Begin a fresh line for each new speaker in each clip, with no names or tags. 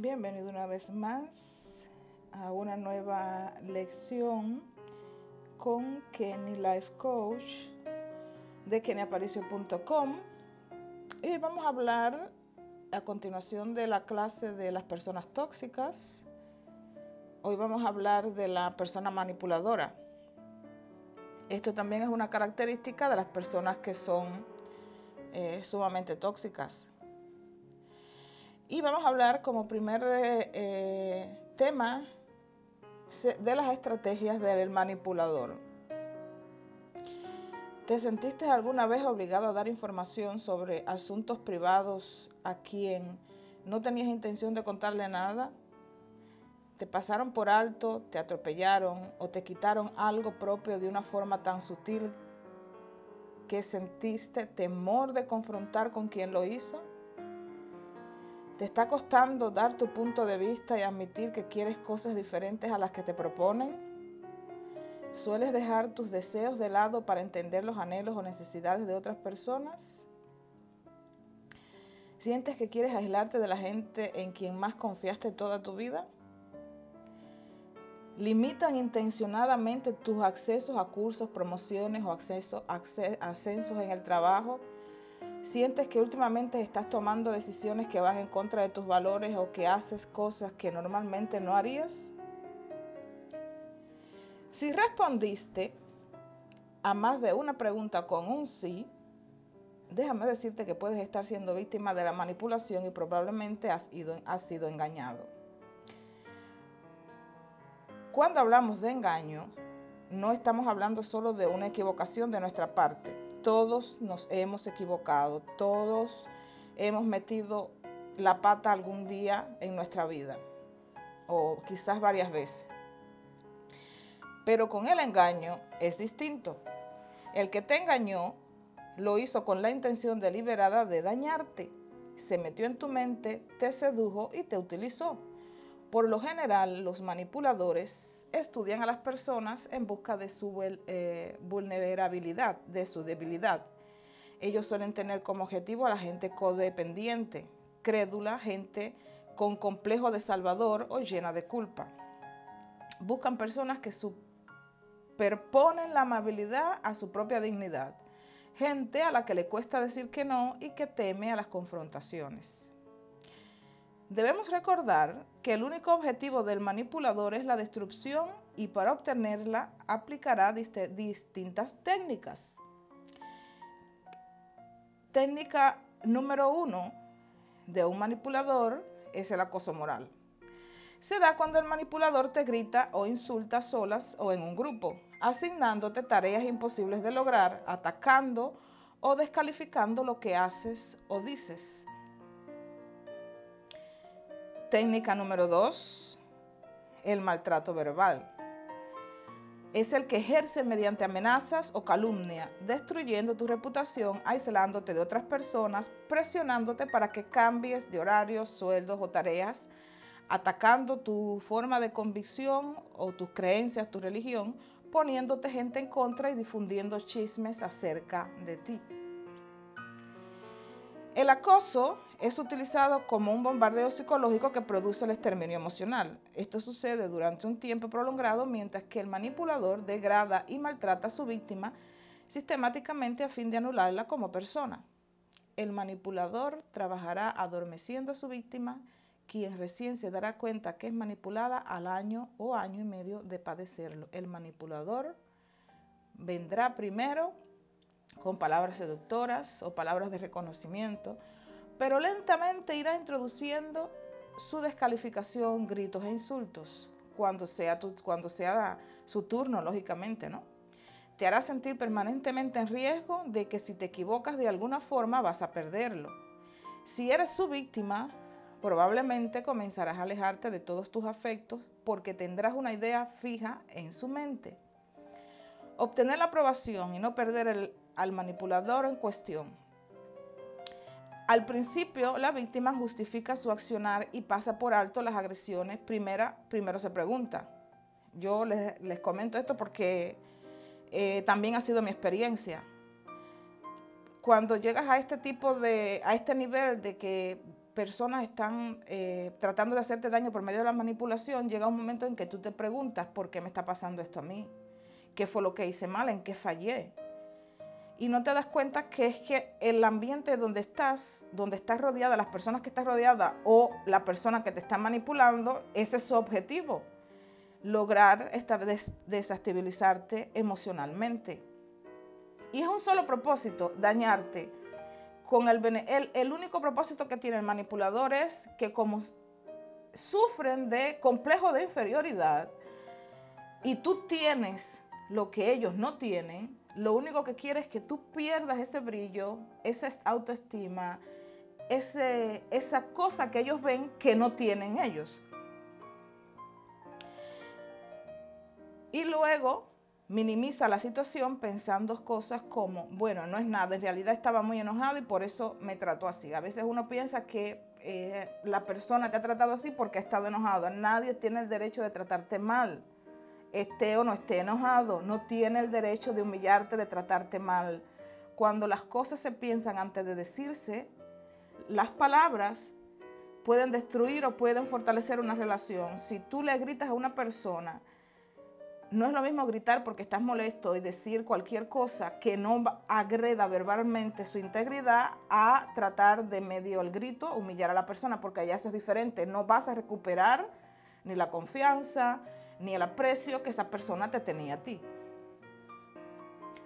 Bienvenido una vez más a una nueva lección con Kenny Life Coach de kennyaparicio.com y vamos a hablar a continuación de la clase de las personas tóxicas. Hoy vamos a hablar de la persona manipuladora. Esto también es una característica de las personas que son eh, sumamente tóxicas. Y vamos a hablar como primer eh, tema de las estrategias del manipulador. ¿Te sentiste alguna vez obligado a dar información sobre asuntos privados a quien no tenías intención de contarle nada? ¿Te pasaron por alto, te atropellaron o te quitaron algo propio de una forma tan sutil que sentiste temor de confrontar con quien lo hizo? ¿Te está costando dar tu punto de vista y admitir que quieres cosas diferentes a las que te proponen? ¿Sueles dejar tus deseos de lado para entender los anhelos o necesidades de otras personas? ¿Sientes que quieres aislarte de la gente en quien más confiaste toda tu vida? ¿Limitan intencionadamente tus accesos a cursos, promociones o acceso, ascensos en el trabajo ¿Sientes que últimamente estás tomando decisiones que van en contra de tus valores o que haces cosas que normalmente no harías? Si respondiste a más de una pregunta con un sí, déjame decirte que puedes estar siendo víctima de la manipulación y probablemente has, ido, has sido engañado. Cuando hablamos de engaño, no estamos hablando solo de una equivocación de nuestra parte todos nos hemos equivocado, todos hemos metido la pata algún día en nuestra vida, o quizás varias veces. Pero con el engaño es distinto. El que te engañó lo hizo con la intención deliberada de dañarte. Se metió en tu mente, te sedujo y te utilizó. Por lo general, los manipuladores estudian a las personas en busca de su eh, vulnerabilidad, de su debilidad. Ellos suelen tener como objetivo a la gente codependiente, crédula, gente con complejo de salvador o llena de culpa. Buscan personas que superponen la amabilidad a su propia dignidad, gente a la que le cuesta decir que no y que teme a las confrontaciones. Debemos recordar que el único objetivo del manipulador es la destrucción y para obtenerla aplicará distintas técnicas. Técnica número uno de un manipulador es el acoso moral. Se da cuando el manipulador te grita o insulta solas o en un grupo, asignándote tareas imposibles de lograr, atacando o descalificando lo que haces o dices. Técnica número dos, el maltrato verbal. Es el que ejerce mediante amenazas o calumnia, destruyendo tu reputación, aislándote de otras personas, presionándote para que cambies de horarios, sueldos o tareas, atacando tu forma de convicción o tus creencias, tu religión, poniéndote gente en contra y difundiendo chismes acerca de ti. El acoso es utilizado como un bombardeo psicológico que produce el exterminio emocional. Esto sucede durante un tiempo prolongado mientras que el manipulador degrada y maltrata a su víctima sistemáticamente a fin de anularla como persona. El manipulador trabajará adormeciendo a su víctima, quien recién se dará cuenta que es manipulada al año o año y medio de padecerlo. El manipulador vendrá primero con palabras seductoras o palabras de reconocimiento, pero lentamente irá introduciendo su descalificación, gritos e insultos, cuando sea, sea su turno, lógicamente, ¿no? Te hará sentir permanentemente en riesgo de que si te equivocas de alguna forma vas a perderlo. Si eres su víctima, probablemente comenzarás a alejarte de todos tus afectos porque tendrás una idea fija en su mente. Obtener la aprobación y no perder al manipulador en cuestión. Al principio, la víctima justifica su accionar y pasa por alto las agresiones. Primera, primero se pregunta. Yo les, comento esto porque eh, también ha sido mi experiencia. Cuando llegas a este tipo de, a este nivel de que personas están eh, tratando de hacerte daño por medio de la manipulación, llega un momento en que tú te preguntas, ¿por qué me está pasando esto a mí? ¿Qué fue lo que hice mal? ¿En qué fallé? Y no te das cuenta que es que el ambiente donde estás, donde estás rodeada, las personas que estás rodeada o la persona que te está manipulando, ese es su objetivo, lograr esta desestabilizarte emocionalmente. Y es un solo propósito, dañarte con el, el, único propósito que tiene el manipulador es que como sufren de complejo de inferioridad y tú tienes lo que ellos no tienen, lo único que quiere es que tú pierdas ese brillo, esa autoestima, ese, esa cosa que ellos ven que no tienen ellos. Y luego minimiza la situación pensando cosas como, bueno, no es nada, en realidad estaba muy enojado y por eso me trató así. A veces uno piensa que eh, la persona te ha tratado así porque ha estado enojado. Nadie tiene el derecho de tratarte mal, esté o no esté enojado, no tiene el derecho de humillarte, de tratarte mal. Cuando las cosas se piensan antes de decirse, las palabras pueden destruir o pueden fortalecer una relación. Si tú le gritas a una persona, no es lo mismo gritar porque estás molesto y decir cualquier cosa que no agreda verbalmente su integridad a tratar de medio el grito humillar a la persona, porque allá eso es diferente. No vas a recuperar ni la confianza ni el aprecio que esa persona te tenía a ti.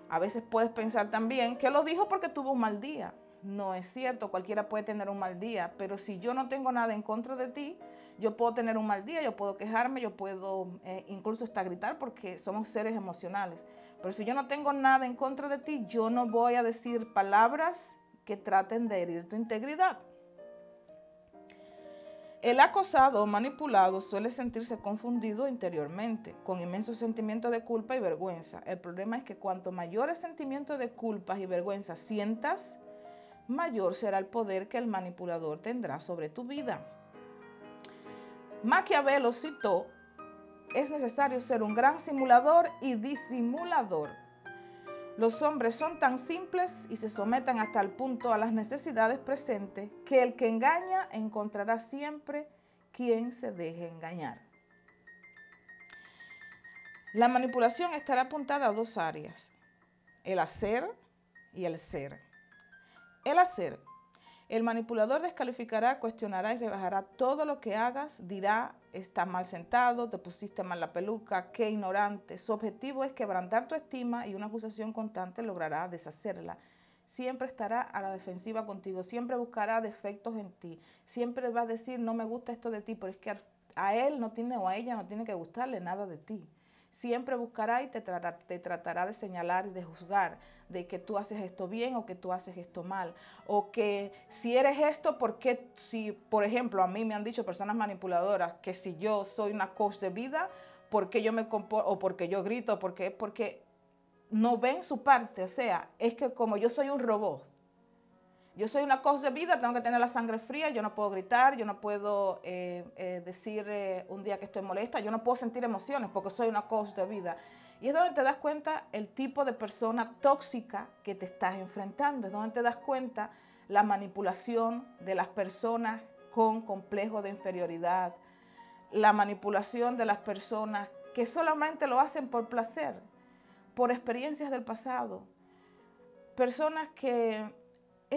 A veces puedes pensar también que lo dijo porque tuvo un mal día. No es cierto, cualquiera puede tener un mal día, pero si yo no tengo nada en contra de ti, yo puedo tener un mal día, yo puedo quejarme, yo puedo eh, incluso hasta gritar porque somos seres emocionales. Pero si yo no tengo nada en contra de ti, yo no voy a decir palabras que traten de herir tu integridad. El acosado o manipulado suele sentirse confundido interiormente, con inmensos sentimientos de culpa y vergüenza. El problema es que cuanto mayores sentimientos de culpa y vergüenza sientas, mayor será el poder que el manipulador tendrá sobre tu vida. Maquiavelo citó, es necesario ser un gran simulador y disimulador. Los hombres son tan simples y se someten hasta el punto a las necesidades presentes que el que engaña encontrará siempre quien se deje engañar. La manipulación estará apuntada a dos áreas, el hacer y el ser. El hacer el manipulador descalificará, cuestionará y rebajará todo lo que hagas, dirá, está mal sentado, te pusiste mal la peluca, qué ignorante. Su objetivo es quebrantar tu estima y una acusación constante logrará deshacerla. Siempre estará a la defensiva contigo, siempre buscará defectos en ti, siempre va a decir, no me gusta esto de ti, pero es que a, a él no tiene o a ella no tiene que gustarle nada de ti siempre buscará y te, tratará de señalar y de juzgar de que tú haces esto bien o que tú haces esto mal. O que si eres esto, porque si, por ejemplo, a mí me han dicho personas manipuladoras que si yo soy una coach de vida, porque yo me comporto, o porque yo grito, porque, porque no ven su parte. O sea, es que como yo soy un robot, yo soy una coach de vida, tengo que tener la sangre fría, yo no puedo gritar, yo no puedo eh, eh, decir eh, un día que estoy molesta, yo no puedo sentir emociones porque soy una coach de vida. Y es donde te das cuenta el tipo de persona tóxica que te estás enfrentando, es donde te das cuenta la manipulación de las personas con complejo de inferioridad, la manipulación de las personas que solamente lo hacen por placer, por experiencias del pasado, personas que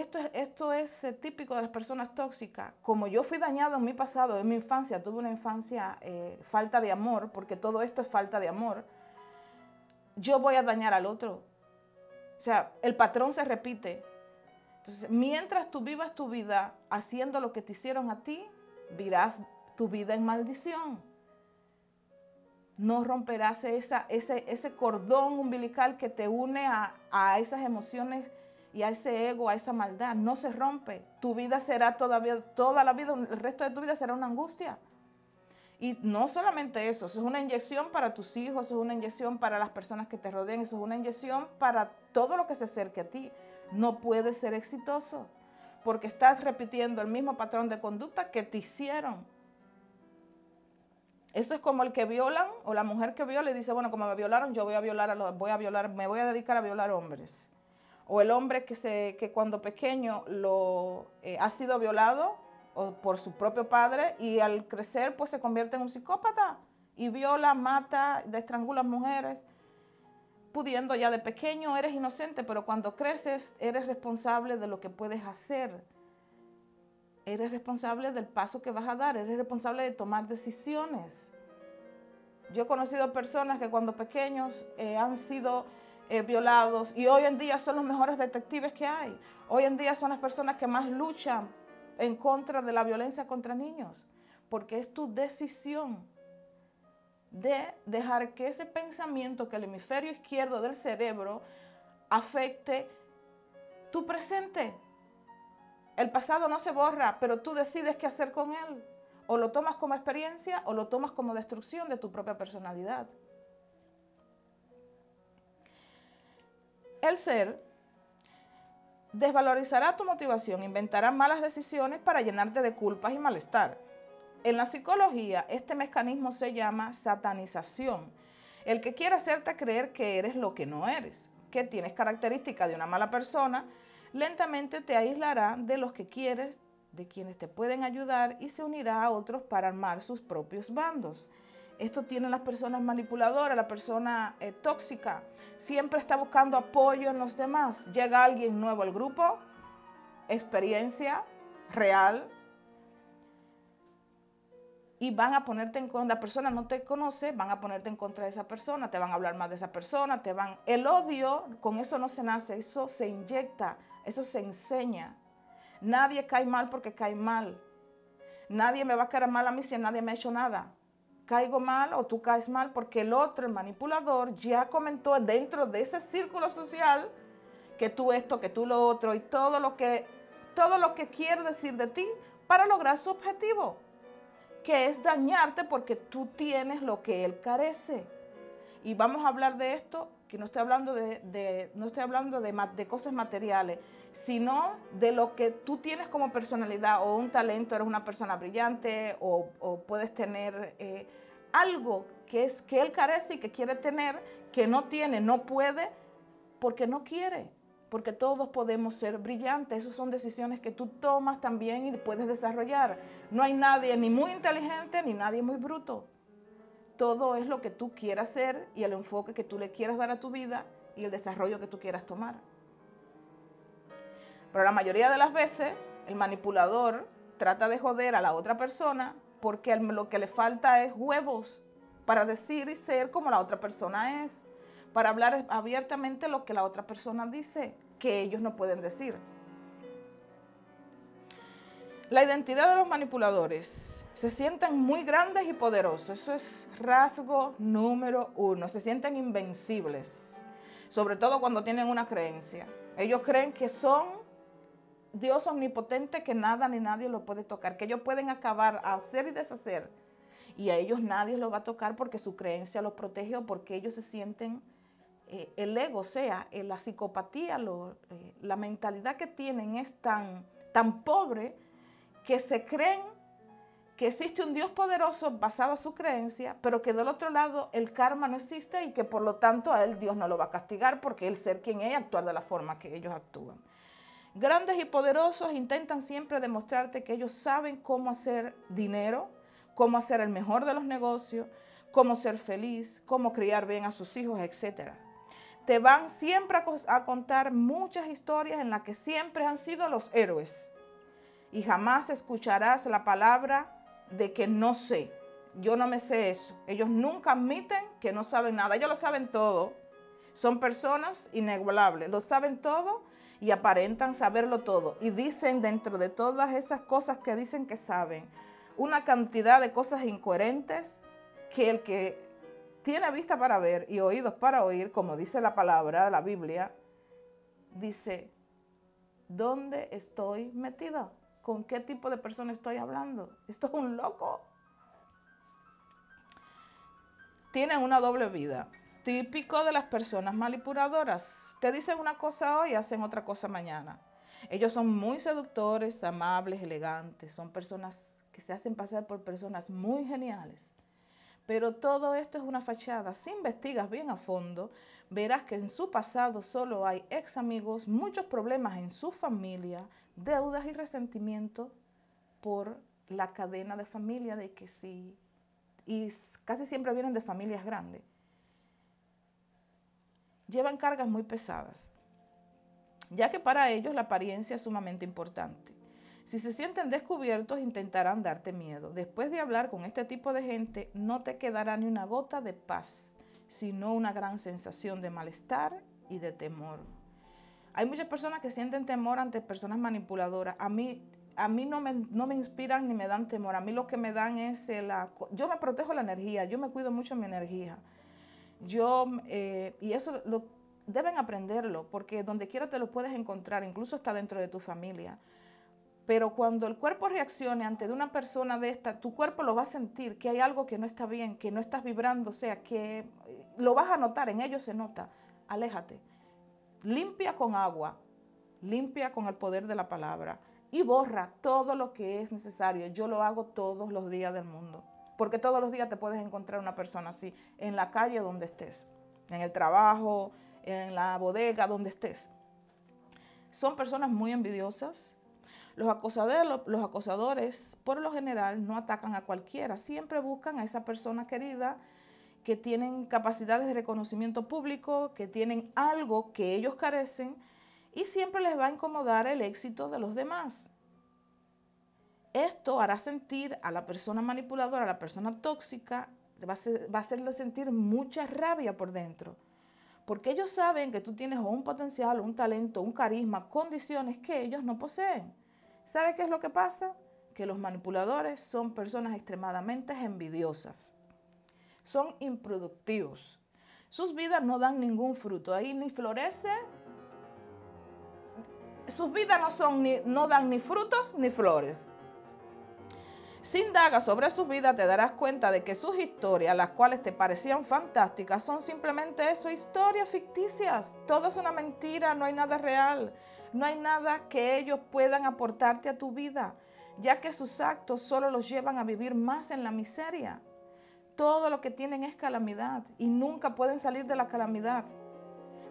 esto, esto es eh, típico de las personas tóxicas. Como yo fui dañado en mi pasado, en mi infancia, tuve una infancia eh, falta de amor, porque todo esto es falta de amor, yo voy a dañar al otro. O sea, el patrón se repite. Entonces, mientras tú vivas tu vida haciendo lo que te hicieron a ti, virás tu vida en maldición. No romperás esa, ese, ese cordón umbilical que te une a, a esas emociones y a ese ego, a esa maldad. No se rompe. Tu vida será todavía, toda la vida, el resto de tu vida será una angustia. Y no solamente eso, eso es una inyección para tus hijos, eso es una inyección para las personas que te rodean, eso es una inyección para todo lo que se acerque a ti. No puedes ser exitoso porque estás repitiendo el mismo patrón de conducta que te hicieron. Eso es como el que violan o la mujer que viola y dice, bueno, como me violaron, yo voy a violar a los, voy a violar, me voy a dedicar a violar hombres o el hombre que, se, que cuando pequeño lo, eh, ha sido violado o por su propio padre y al crecer pues se convierte en un psicópata y viola, mata, estrangula mujeres, pudiendo ya de pequeño eres inocente, pero cuando creces eres responsable de lo que puedes hacer. Eres responsable del paso que vas a dar, eres responsable de tomar decisiones. Yo he conocido personas que cuando pequeños eh, han sido eh, violados y hoy en día son los mejores detectives que hay. Hoy en día son las personas que más luchan en contra de la violencia contra niños, porque es tu decisión de dejar que ese pensamiento, que el hemisferio izquierdo del cerebro afecte tu presente. El pasado no se borra, pero tú decides qué hacer con él. O lo tomas como experiencia o lo tomas como destrucción de tu propia personalidad. El ser desvalorizará tu motivación, inventará malas decisiones para llenarte de culpas y malestar. En la psicología, este mecanismo se llama satanización. El que quiere hacerte creer que eres lo que no eres, que tienes características de una mala persona, lentamente te aislará de los que quieres, de quienes te pueden ayudar y se unirá a otros para armar sus propios bandos. Esto tienen las personas manipuladoras, la persona eh, tóxica. Siempre está buscando apoyo en los demás. Llega alguien nuevo al grupo, experiencia real, y van a ponerte en contra, la persona no te conoce, van a ponerte en contra de esa persona, te van a hablar más de esa persona, te van... El odio, con eso no se nace, eso se inyecta, eso se enseña. Nadie cae mal porque cae mal. Nadie me va a caer mal a mí si nadie me ha hecho nada caigo mal o tú caes mal porque el otro, el manipulador, ya comentó dentro de ese círculo social que tú esto, que tú lo otro y todo lo que, todo lo que quiere decir de ti para lograr su objetivo, que es dañarte porque tú tienes lo que él carece. Y vamos a hablar de esto, que no estoy hablando de, no estoy hablando de, de cosas materiales, sino de lo que tú tienes como personalidad o un talento, eres una persona brillante o, puedes tener eh, algo que, es, que él carece y que quiere tener, que no tiene, no puede, porque no quiere, porque todos podemos ser brillantes, esas son decisiones que tú tomas también y puedes desarrollar. No hay nadie ni muy inteligente ni nadie muy bruto. Todo es lo que tú quieras hacer y el enfoque que tú le quieras dar a tu vida y el desarrollo que tú quieras tomar. Pero la mayoría de las veces el manipulador trata de joder a la otra persona porque lo que le falta es huevos para decir y ser como la otra persona es, para hablar abiertamente lo que la otra persona dice, que ellos no pueden decir. La identidad de los manipuladores. Se sienten muy grandes y poderosos. Eso es rasgo número uno. Se sienten invencibles. Sobre todo cuando tienen una creencia. Ellos creen que son Dios omnipotente que nada ni nadie lo puede tocar, que ellos pueden acabar, hacer y deshacer. Y a ellos nadie lo va a tocar porque su creencia los protege o porque ellos se sienten, eh, el ego, o sea, eh, la psicopatía, eh, la mentalidad que tienen es tan, tan pobre que se creen que existe un Dios poderoso basado en su creencia, pero que del otro lado el karma no existe y que por lo tanto a él Dios no lo va a castigar porque él ser quien es actuar de la forma que ellos actúan. Grandes y poderosos intentan siempre demostrarte que ellos saben cómo hacer dinero, cómo hacer el mejor de los negocios, cómo ser feliz, cómo criar bien a sus hijos, etc. Te van siempre a, contar muchas historias en las que siempre han sido los héroes. Y jamás escucharás la palabra de que no sé. Yo no me sé eso. Ellos nunca admiten que no saben nada. Ellos lo saben todo. Son personas inigualables. Lo saben todo y aparentan saberlo todo. Y dicen dentro de todas esas cosas que dicen que saben, una cantidad de cosas incoherentes que el que tiene vista para ver y oídos para oír, como dice la palabra de la Biblia, dice, ¿dónde estoy metida? ¿Con qué tipo de persona estoy hablando? Esto es un loco. Tienen una doble vida, típico de las personas manipuladoras te dicen una cosa hoy y hacen otra cosa mañana. Ellos son muy seductores, amables, elegantes, son personas que se hacen pasar por personas muy geniales. Pero todo esto es una fachada. Si investigas bien a fondo, verás que en su pasado solo hay ex amigos, muchos problemas en su familia, deudas y resentimiento por la cadena de familia de que sí, y casi siempre vienen de familias grandes, llevan cargas muy pesadas, ya que para ellos la apariencia es sumamente importante. Si se sienten descubiertos, intentarán darte miedo. Después de hablar con este tipo de gente, no te quedará ni una gota de paz, sino una gran sensación de malestar y de temor. Hay muchas personas que sienten temor ante personas manipuladoras. A mí, a mí no, me, no me inspiran ni me dan temor. A mí lo que me dan es la... Yo me protejo la energía, yo me cuido mucho mi energía. Yo, eh, y eso lo, deben aprenderlo, porque donde quiera te lo puedes encontrar, incluso está dentro de tu familia. Pero cuando el cuerpo reaccione ante una persona de esta, tu cuerpo lo va a sentir, que hay algo que no está bien, que no estás vibrando, o sea, que eh, lo vas a notar, en ellos se nota. Aléjate. Limpia con agua, limpia con el poder de la palabra y borra todo lo que es necesario. Yo lo hago todos los días del mundo, porque todos los días te puedes encontrar una persona así, en la calle donde estés, en el trabajo, en la bodega, donde estés. Son personas muy envidiosas, los acosadores, los acosadores, por lo general, no atacan a cualquiera, siempre buscan a esa persona querida que tienen capacidades de reconocimiento público, que tienen algo que ellos carecen y siempre les va a incomodar el éxito de los demás. Esto hará sentir a la persona manipuladora, a la persona tóxica, va a, hacerle sentir mucha rabia por dentro. Porque ellos saben que tú tienes un potencial, un talento, un carisma, condiciones que ellos no poseen. ¿Sabe qué es lo que pasa? Que los manipuladores son personas extremadamente envidiosas. Son improductivos. Sus vidas no dan ningún fruto. Ahí ni florece. Sus vidas no, son ni, no dan ni frutos ni flores. Si indagas sobre su vida, te darás cuenta de que sus historias, las cuales te parecían fantásticas, son simplemente eso, historias ficticias. Todo es una mentira, no hay nada real. No hay nada que ellos puedan aportarte a tu vida, ya que sus actos solo los llevan a vivir más en la miseria. Todo lo que tienen es calamidad y nunca pueden salir de la calamidad,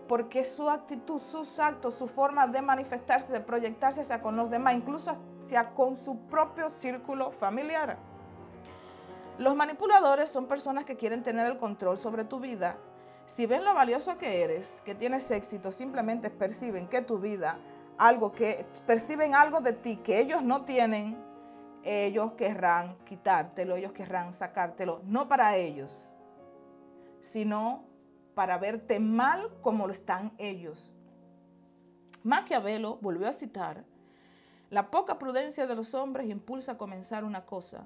porque su actitud, sus actos, su forma de manifestarse, de proyectarse hacia con los demás, incluso con su propio círculo familiar. Los manipuladores son personas que quieren tener el control sobre tu vida. Si ven lo valioso que eres, que tienes éxito, simplemente perciben que tu vida algo que perciben algo de ti que ellos no tienen, ellos querrán quitártelo, ellos querrán sacártelo, no para ellos, sino para verte mal como lo están ellos. Maquiavelo volvió a citar, la poca prudencia de los hombres impulsa a comenzar una cosa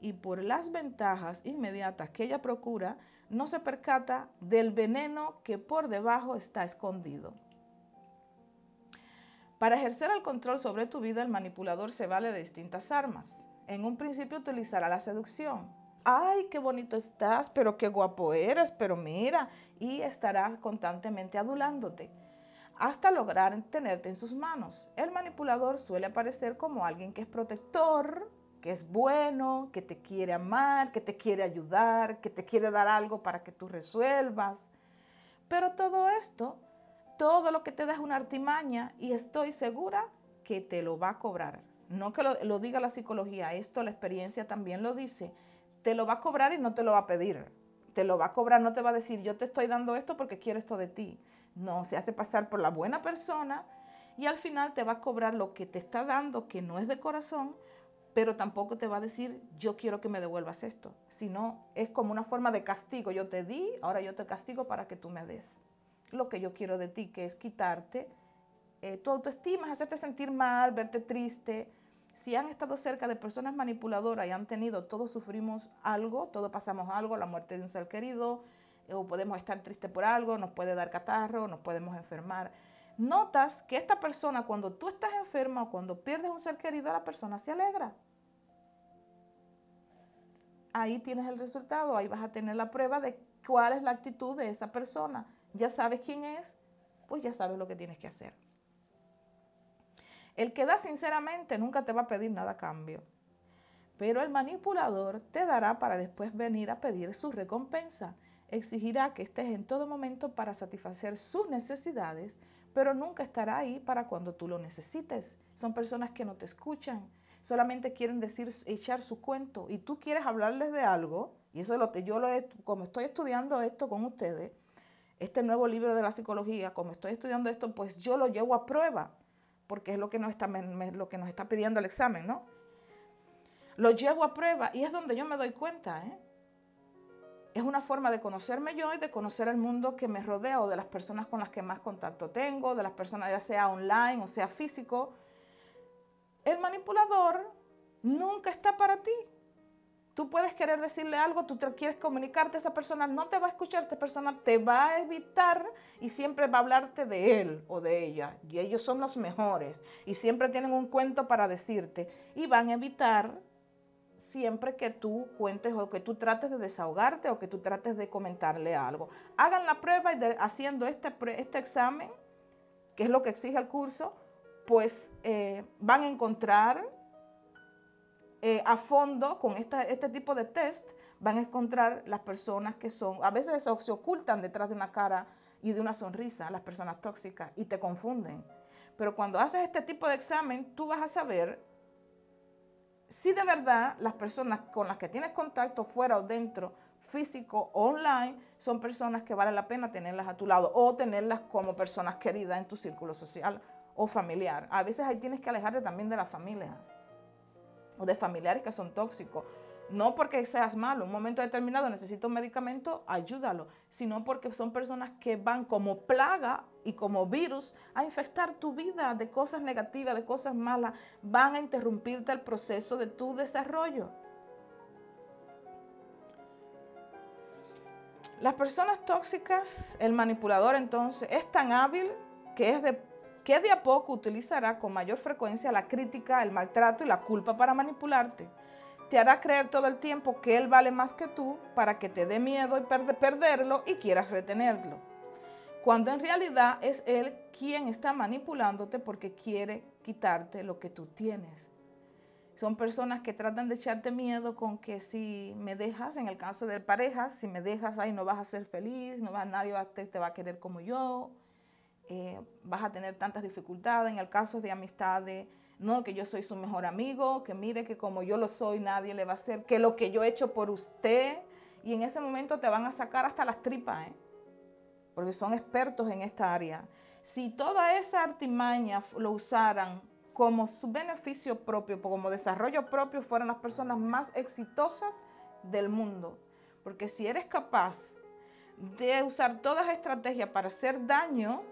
y por las ventajas inmediatas que ella procura, no se percata del veneno que por debajo está escondido. Para ejercer el control sobre tu vida, el manipulador se vale de distintas armas. En un principio utilizará la seducción. Ay, qué bonito estás, pero qué guapo eres, pero mira, y estará constantemente adulándote hasta lograr tenerte en sus manos. El manipulador suele aparecer como alguien que es protector, que es bueno, que te quiere amar, que te quiere ayudar, que te quiere dar algo para que tú resuelvas. Pero todo esto todo lo que te da es una artimaña y estoy segura que te lo va a cobrar. No que lo, diga la psicología, esto la experiencia también lo dice. Te lo va a cobrar y no te lo va a pedir. Te lo va a cobrar, no te va a decir, yo te estoy dando esto porque quiero esto de ti. No, se hace pasar por la buena persona y al final te va a cobrar lo que te está dando, que no es de corazón, pero tampoco te va a decir, yo quiero que me devuelvas esto. Sino es como una forma de castigo. Yo te di, ahora yo te castigo para que tú me des lo que yo quiero de ti, que es quitarte eh, tu autoestima, hacerte sentir mal, verte triste. Si han estado cerca de personas manipuladoras y han tenido, todos sufrimos algo, todos pasamos algo, la muerte de un ser querido, o podemos estar tristes por algo, nos puede dar catarro, nos podemos enfermar. Notas que esta persona, cuando tú estás enferma o cuando pierdes un ser querido, la persona se alegra. Ahí tienes el resultado, ahí vas a tener la prueba de cuál es la actitud de esa persona ya sabes quién es, pues ya sabes lo que tienes que hacer. El que da sinceramente nunca te va a pedir nada a cambio, pero el manipulador te dará para después venir a pedir su recompensa. Exigirá que estés en todo momento para satisfacer sus necesidades, pero nunca estará ahí para cuando tú lo necesites. Son personas que no te escuchan, solamente quieren decir, echar su cuento y tú quieres hablarles de algo, y eso es lo que yo lo he, como estoy estudiando esto con ustedes, este nuevo libro de la psicología, como estoy estudiando esto, pues yo lo llevo a prueba, porque es lo que nos está, lo que nos está pidiendo el examen, ¿no? Lo llevo a prueba y es donde yo me doy cuenta, ¿eh? Es una forma de conocerme yo y de conocer el mundo que me rodea o de las personas con las que más contacto tengo, de las personas ya sea online o sea físico. El manipulador nunca está para ti. Tú puedes querer decirle algo, tú te quieres comunicarte, esa persona no te va a escuchar, esta persona te va a evitar y siempre va a hablarte de él o de ella. Y ellos son los mejores y siempre tienen un cuento para decirte y van a evitar siempre que tú cuentes o que tú trates de desahogarte o que tú trates de comentarle algo. Hagan la prueba y haciendo este, este examen, que es lo que exige el curso, pues eh, van a encontrar eh, a fondo con este tipo de test, van a encontrar las personas que son, a veces se ocultan detrás de una cara y de una sonrisa, las personas tóxicas, y te confunden. Pero cuando haces este tipo de examen, tú vas a saber si de verdad las personas con las que tienes contacto fuera o dentro, físico o online, son personas que vale la pena tenerlas a tu lado o tenerlas como personas queridas en tu círculo social o familiar. A veces ahí tienes que alejarte también de la familia o de familiares que son tóxicos. No porque seas malo, un momento determinado necesito un medicamento, ayúdalo, sino porque son personas que van como plaga y como virus a infectar tu vida de cosas negativas, de cosas malas, van a interrumpirte el proceso de tu desarrollo. Las personas tóxicas, el manipulador entonces es tan hábil que es de que de a poco utilizará con mayor frecuencia la crítica, el maltrato y la culpa para manipularte. Te hará creer todo el tiempo que él vale más que tú para que te dé miedo y perderlo y quieras retenerlo. Cuando en realidad es él quien está manipulándote porque quiere quitarte lo que tú tienes. Son personas que tratan de echarte miedo con que si me dejas, en el caso de parejas, si me dejas ahí no vas a ser feliz, no va, nadie te va a querer como yo, eh, vas a tener tantas dificultades. En el caso de amistades, no, que yo soy su mejor amigo, que mire que como yo lo soy, nadie le va a hacer, que lo que yo he hecho por usted, y en ese momento te van a sacar hasta las tripas, ¿eh? porque son expertos en esta área. Si toda esa artimaña lo usaran como su beneficio propio, como desarrollo propio, fueran las personas más exitosas del mundo. Porque si eres capaz de usar todas las estrategias para hacer daño,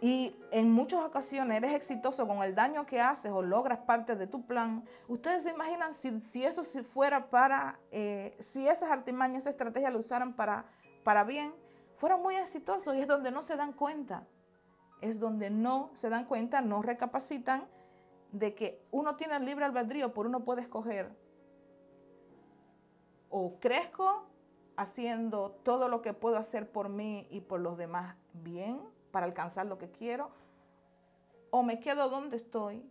y en muchas ocasiones eres exitoso con el daño que haces o logras parte de tu plan, ustedes se imaginan si, eso si fuera para, eh, si esas artimañas, esa estrategia lo usaran para, para bien, fueran muy exitosos y es donde no se dan cuenta, es donde no se dan cuenta, no recapacitan de que uno tiene el libre albedrío, por uno puede escoger. O crezco haciendo todo lo que puedo hacer por mí y por los demás bien, para alcanzar lo que quiero, o me quedo donde estoy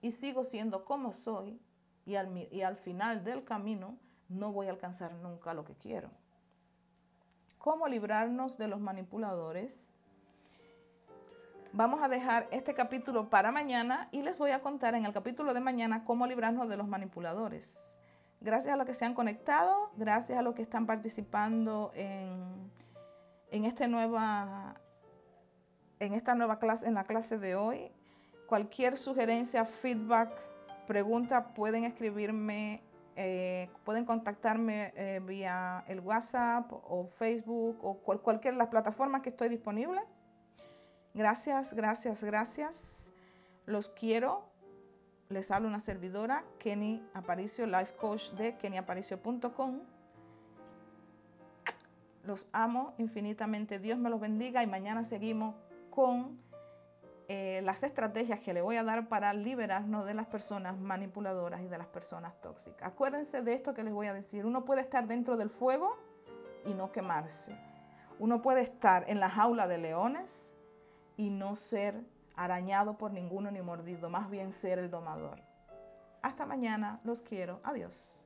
y sigo siendo como soy y al, final del camino no voy a alcanzar nunca lo que quiero. ¿Cómo librarnos de los manipuladores? Vamos a dejar este capítulo para mañana y les voy a contar en el capítulo de mañana cómo librarnos de los manipuladores. Gracias a los que se han conectado, gracias a los que están participando en, en esta nueva en esta nueva clase, en la clase de hoy. Cualquier sugerencia, feedback, pregunta, pueden escribirme, eh, pueden contactarme eh, vía el WhatsApp o Facebook o cualquier de las plataformas que estoy disponible. Gracias, gracias, gracias. Los quiero. Les hablo una servidora, Kenny Aparicio, life coach de kennyaparicio.com. Los amo infinitamente. Dios me los bendiga y mañana seguimos con eh, las estrategias que le voy a dar para liberarnos de las personas manipuladoras y de las personas tóxicas. Acuérdense de esto que les voy a decir. Uno puede estar dentro del fuego y no quemarse. Uno puede estar en la jaula de leones y no ser arañado por ninguno ni mordido, más bien ser el domador. Hasta mañana, los quiero. Adiós.